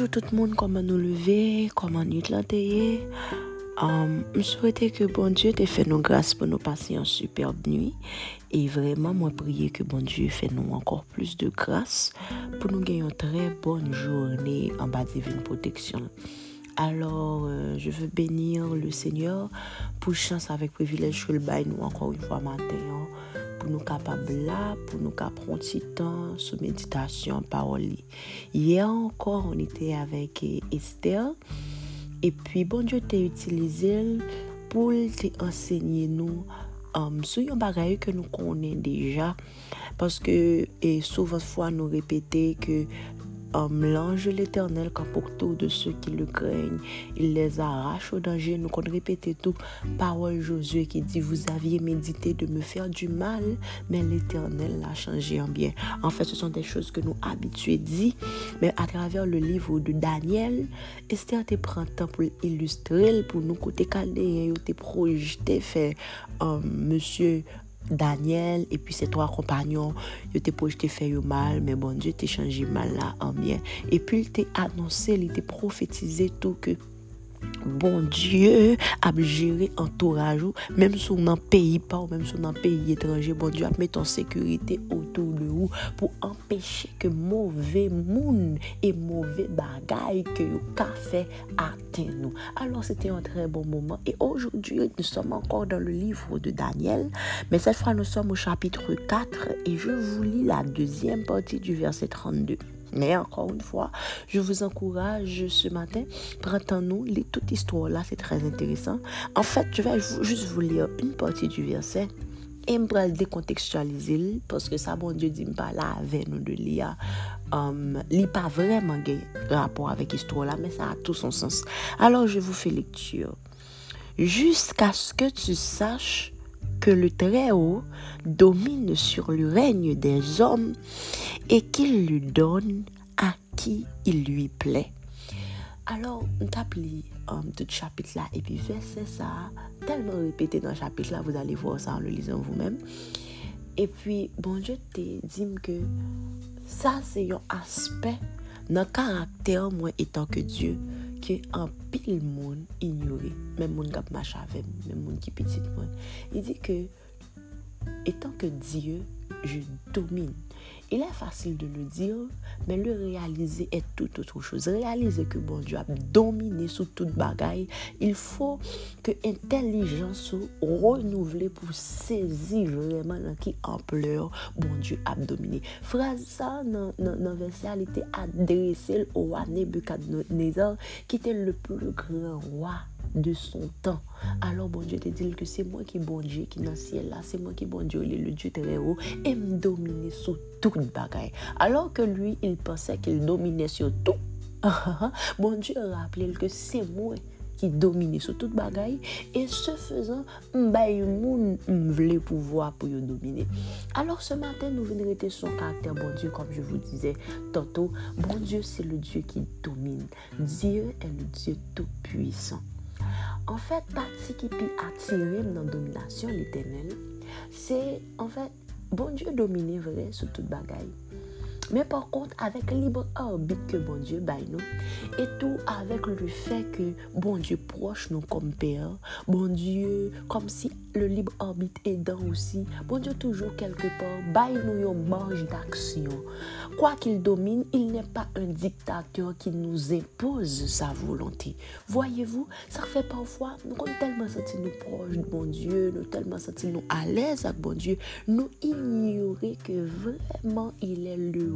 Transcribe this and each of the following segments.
Bonjour tout le monde, comment nous lever, comment nous planter. Um, je souhaitais que bon Dieu te fait nos grâces pour nous passer une superbe nuit. Et vraiment, moi, prier que bon Dieu fait nous encore plus de grâce pour nous gagner une très bonne journée en bas divine protection. Alors, euh, je veux bénir le Seigneur pour chance avec privilège que le bail nous encore une fois matin. hein, pou nou kapab la, pou nou kap pronti tan sou meditasyon paroli. Ye ankor, on ite avek e Esther, epi bon Diyo te utilize pou te ensegne nou um, sou yon bagay ke nou konen deja, paske e souvan fwa nou repete ke um, l'ange l'éternel quand pour de ceux qui le craignent, il les arrache au danger. Nous qu'on répéter tout. Parole Josué qui dit, vous aviez médité de me faire du mal, mais l'éternel l'a changé en bien. En fait, ce sont des choses que nous habitués dit, mais à travers le livre de Daniel, Esther te prend temps pour illustrer, pour nous côté calé, te projeté, fait um, monsieur Daniel et puis ses trois compagnons, ils t'ont projeté faire mal, mais bon Dieu t'a changé mal là en bien. Et puis il t'a annoncé, il t'a prophétisé tout que bon Dieu a géré entourage ou même sur un pays pas ou même sur un pays étranger bon Dieu a mis en sécurité autour de vous pour empêcher que mauvais monde et mauvais bagaille que vous ka fait atteindre nous. Alors c'était un très bon moment et aujourd'hui nous sommes encore dans le livre de Daniel mais cette fois nous sommes au chapitre 4 et je vous lis la deuxième partie du verset 32 mais encore une fois, je vous encourage ce matin, prenons-nous les toute histoire là, c'est très intéressant. En fait, je vais juste vous lire une partie du verset et me décontextualiser parce que ça, bon Dieu dit pas là avec nous de lire. Um, lit pas vraiment rapport avec l'histoire là, mais ça a tout son sens. Alors, je vous fais lecture. Jusqu'à ce que tu saches que le Très-Haut domine sur le règne des hommes et qu'il lui donne à qui il lui plaît. Alors, on tape um, tout chapitre là, et puis verset ça, tellement répété dans le chapitre là, vous allez voir ça en le lisant vous-même. Et puis, bon Dieu te dit que ça, c'est un aspect dans caractère, moi, étant que Dieu, ke an pil moun ignore, men moun kap mach avem, men moun ki pitit moun. I di ke, etan ke Diyo, je domine Il est facile de le dire, mais le réaliser est tout autre chose. Réaliser que bon Dieu a dominé sous toute bagaille, il faut que l'intelligence renouvelée pour saisir vraiment dans qui ampleur bon Dieu a dominé. Phrase ça, dans le verset, elle était adressée au roi Nebuchadnezzar, qui était le plus grand roi de son temps. Alors, bon Dieu te dit que c'est moi qui bon Dieu qui dans le ciel là, c'est moi qui bon Dieu, le Dieu très haut, et me dominer sur toute bagaille. Alors que lui, il pensait qu'il dominait sur tout. bon Dieu rappelait que c'est moi qui dominait sur toute bagaille et ce faisant m'bay moun m'vle pouvoir pour yo dominer. Alors ce matin nous venons rester son caractère bon Dieu comme je vous disais tantôt, bon Dieu c'est le Dieu qui domine. Dieu est le Dieu tout puissant. an fèt pati ki pi atirem nan dominasyon l'Eternel, se an fèt bon Diyo domine vre sou tout bagay. Mais par contre, avec libre arbitre que bon Dieu baille nous, et tout avec le fait que bon Dieu proche nous comme père, bon Dieu, comme si le libre arbitre aidant aussi, bon Dieu toujours quelque part, baille nous une marge d'action. Quoi qu'il domine, il n'est pas un dictateur qui nous impose sa volonté. Voyez-vous, ça fait parfois, nous sommes tellement sentis nous proches de bon Dieu, nous tellement sentis nous à l'aise avec bon Dieu, nous ignorer que vraiment il est le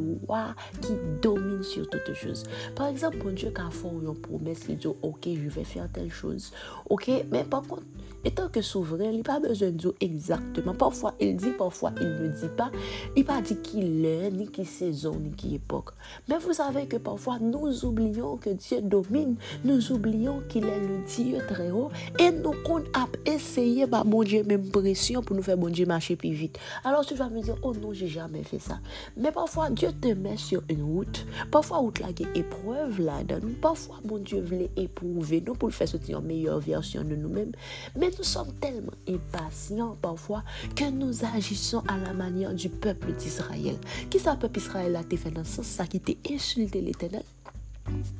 qui domine sur toutes choses. Par exemple, bon Dieu, quand fait une promesse, il dit, ok, je vais faire telle chose. Ok, mais par contre, étant que souverain, il n'a pas besoin de dire exactement. Parfois, il dit, parfois, il ne dit pas. Il n'a pas dit qu'il est, ni qui saison, ni qui époque. Mais vous savez que parfois, nous oublions que Dieu domine. Nous oublions qu'il est le Dieu très haut. Et nous, qu'on a essayé, bah, mon Dieu, même pression pour nous faire bon Dieu marcher plus vite. Alors, tu vas me dire, oh non, j'ai jamais fait ça. Mais parfois, Dieu te met sur une route. Parfois, route là, a épreuve là-dedans. Parfois, mon Dieu voulait éprouver nous pour le faire sortir une meilleure version de nous-mêmes. Mais nous sommes tellement impatients parfois que nous agissons à la manière du peuple d'Israël. Qui ça, peuple Israël a fait dans ce sens, ça qui t'a insulté l'éternel?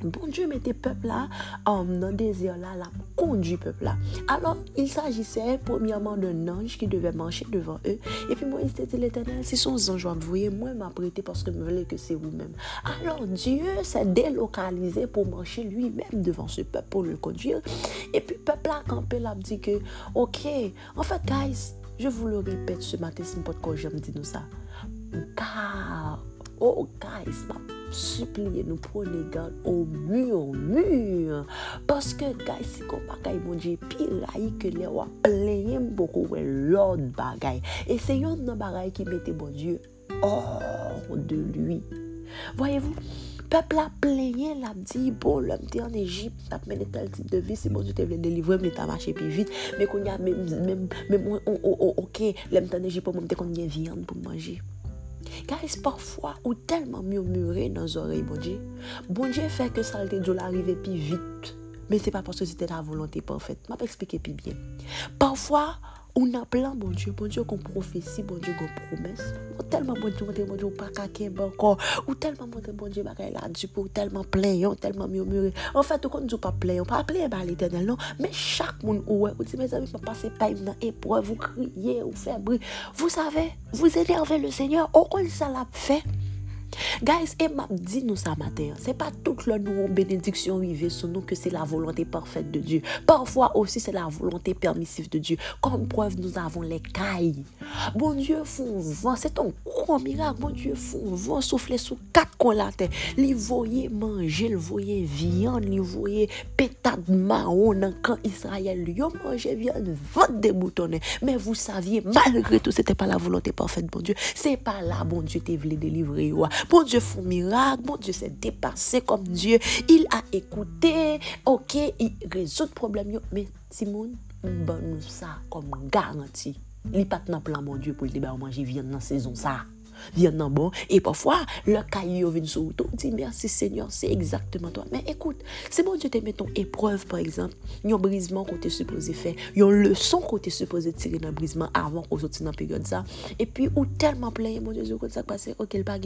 Bon Dieu mettait peuple là en désir là, la conduit peuple là. Alors, il s'agissait premièrement d'un ange qui devait marcher devant eux. Et puis il dit l'éternel, si son ange vous voyez, moi m'apprêter parce que je voulais que c'est vous-même. Alors, Dieu s'est délocalisé pour marcher lui-même devant ce peuple, pour le conduire. Et puis, peuple a campé là, dit que, ok, en fait, guys, je vous le répète ce matin, c'est pas de j'aime dire nous ça. Car, oh, guys, ma suppliye nou prone gade ou mure, ou mure. Paske gay si kon bagay moun je pi rayi ke le wap pleye mboko we lod bagay. E se yon nan bagay ki mette bon Diyo or de lui. Voyez-vous? Pepl a pleyen, l ap di, bon, l ap di an Egypt, ap mene tel tip de vi, si bon, jote vle delivre, mne ta mache pi vit, men kon ya, men, men, men, ok, l ap di an Egypt, pou mwen te kon nye viyan pou manje. Guys, parfois, ou telman murmure nan zorey bonje. Bonje fè ke salte djou la rive pi vit. Men se pa parce se te la volante parfète. Ma pe eksplike pi bien. Parfois, on a plein, bon Dieu, bon Dieu, qu'on prophétie, bon Dieu, qu'on promesse. Ou tellement, bon Dieu, bon Dieu, pas caquer encore. Ou tellement, bon Dieu, bon Dieu, bah, là, du coup, tellement plein, tellement murmurer. En fait, on ne dit pas plein, pas plein, bah, l'éternel, non? Mais chaque monde, ouais, ou dit, mes amis, pas passer pas une épreuve, vous criez, vous faites bruit. Vous savez, vous énervez le Seigneur, au quoi ça l'a fait? Guys, et m'a dit nous ça matin, c'est pas toute la nous bénédiction vivée sur nous que c'est la volonté parfaite de Dieu. Parfois aussi c'est la volonté permissive de Dieu. Comme preuve, nous avons les cailles. Bon Dieu, font vent, c'est un grand miracle. Bon Dieu, font vent, souffler sous quatre coins la terre. Li voyez manger, le voyez viande, li voyez pétade marron quand Israël lui manger viande, vente des boutons. Mais vous saviez, malgré tout, c'était pas la volonté parfaite, bon Dieu. C'est pas là, bon Dieu, te voulait délivrer. Bon Dieu un miracle, bon Dieu s'est dépassé comme Dieu. Il a écouté, ok, il résout le problème. Mais Simon, bon nous ça comme garantie. Il n'est pas dans plan, mon Dieu, pour le débat manger viande dans la saison ça viennent en bon. Et parfois, le caillou vient sur tout. On dit merci Seigneur, c'est exactement toi. Mais écoute, c'est bon Dieu te met ton épreuve, par exemple, un brisement qu'on t'est supposé faire, une leçon qu'on t'est supposé tirer dans le brisement avant qu'on sorte dans la période ça. Et puis, ou tellement plein, mon Dieu, je ça passer, ok, le pas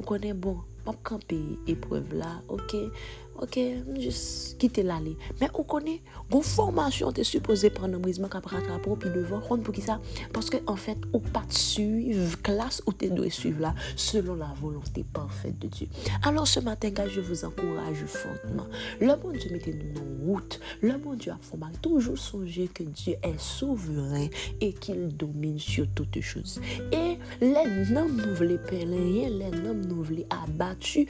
On connaît bon, m'a campé épreuve là, ok. Ok, juste quitter l'aller. Mais on connaît, une formation, tu es supposé prendre un brisement qui rattraper puis devant. Pour qui ça? Parce que en fait, ou pas suivre classe ou tu dois suivre là, selon la volonté parfaite de Dieu. Alors ce matin, je vous encourage fortement. Le bon Dieu mettez-nous en route. Le bon Dieu a toujours songer que Dieu est souverain et qu'il domine sur toutes choses. Et les hommes nous voulaient les hommes nous voulaient abattus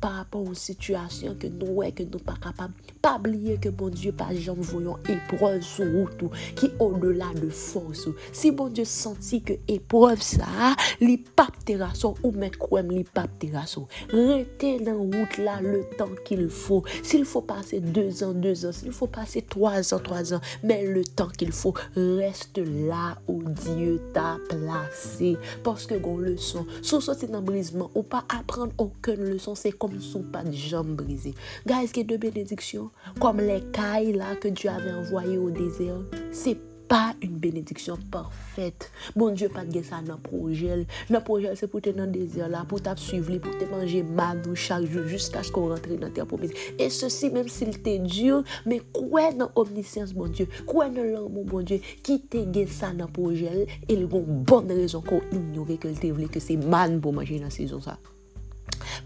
par rapport aux situations que nous que nous pas capables. Pas oublier que bon Dieu pas jamais voyons épreuve sur route qui au-delà de force. Si bon Dieu sentit que épreuve ça li pas terrasso ou quoi li pas terrasso restez dans route là le temps qu'il faut. S'il faut passer deux ans deux ans s'il faut passer trois ans trois ans mais le temps qu'il faut reste là où Dieu t'a placé. Parce que gon leçon sous sortir dans brisement ou pas apprendre aucune leçon c'est comme sous pas de jambes brisées Guys, ke de benediksyon, kom le kay la ke Diyo ave envoye ou dezer, se pa un benediksyon parfet. Bon Diyo pat gen sa nan projel. Nan projel se pou te nan dezer la, pou tap suiv li, pou te manje manou chak jou, jiska sko rentre nan te apomis. E se si, menm si l te Diyo, men kwen nan omnisens bon Diyo, kwen nan lanmou bon Diyo, ki te gen sa nan projel, el gon bon rezon kon ignore ke l te vle ke se man pou manje nan sezon sa.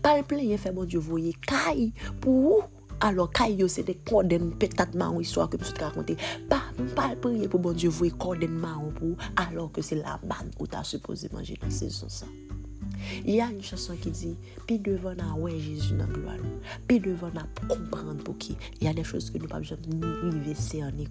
Pal pleye fe bon diyo voye kay pou ou. alo kay yo se de koden petat ma ou iswa ke msou te rakonte. Pa, pal priye pou bon diyo vwe koden ma ou pou, alo ke se la bag ou ta supose manje nan sezon sa. Il y a une chanson qui dit Puis devant à ouais Jésus dans gloire. Puis devant à comprendre pour qui. Il y a des choses que nous pouvons jamais arriver cerner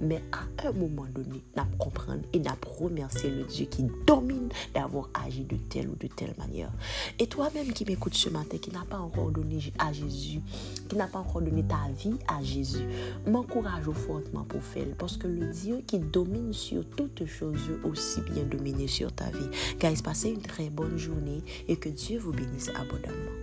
Mais à un moment donné, nous comprendre et nous remercier le Dieu qui domine d'avoir agi de telle ou de telle manière. Et toi-même qui m'écoutes ce matin, qui n'a pas encore donné à Jésus, qui n'a pas encore donné ta vie à Jésus, m'encourage fortement pour faire. Parce que le Dieu qui domine sur toutes choses veut aussi bien dominer sur ta vie. Guys, passez une très bonne et que Dieu vous bénisse abondamment.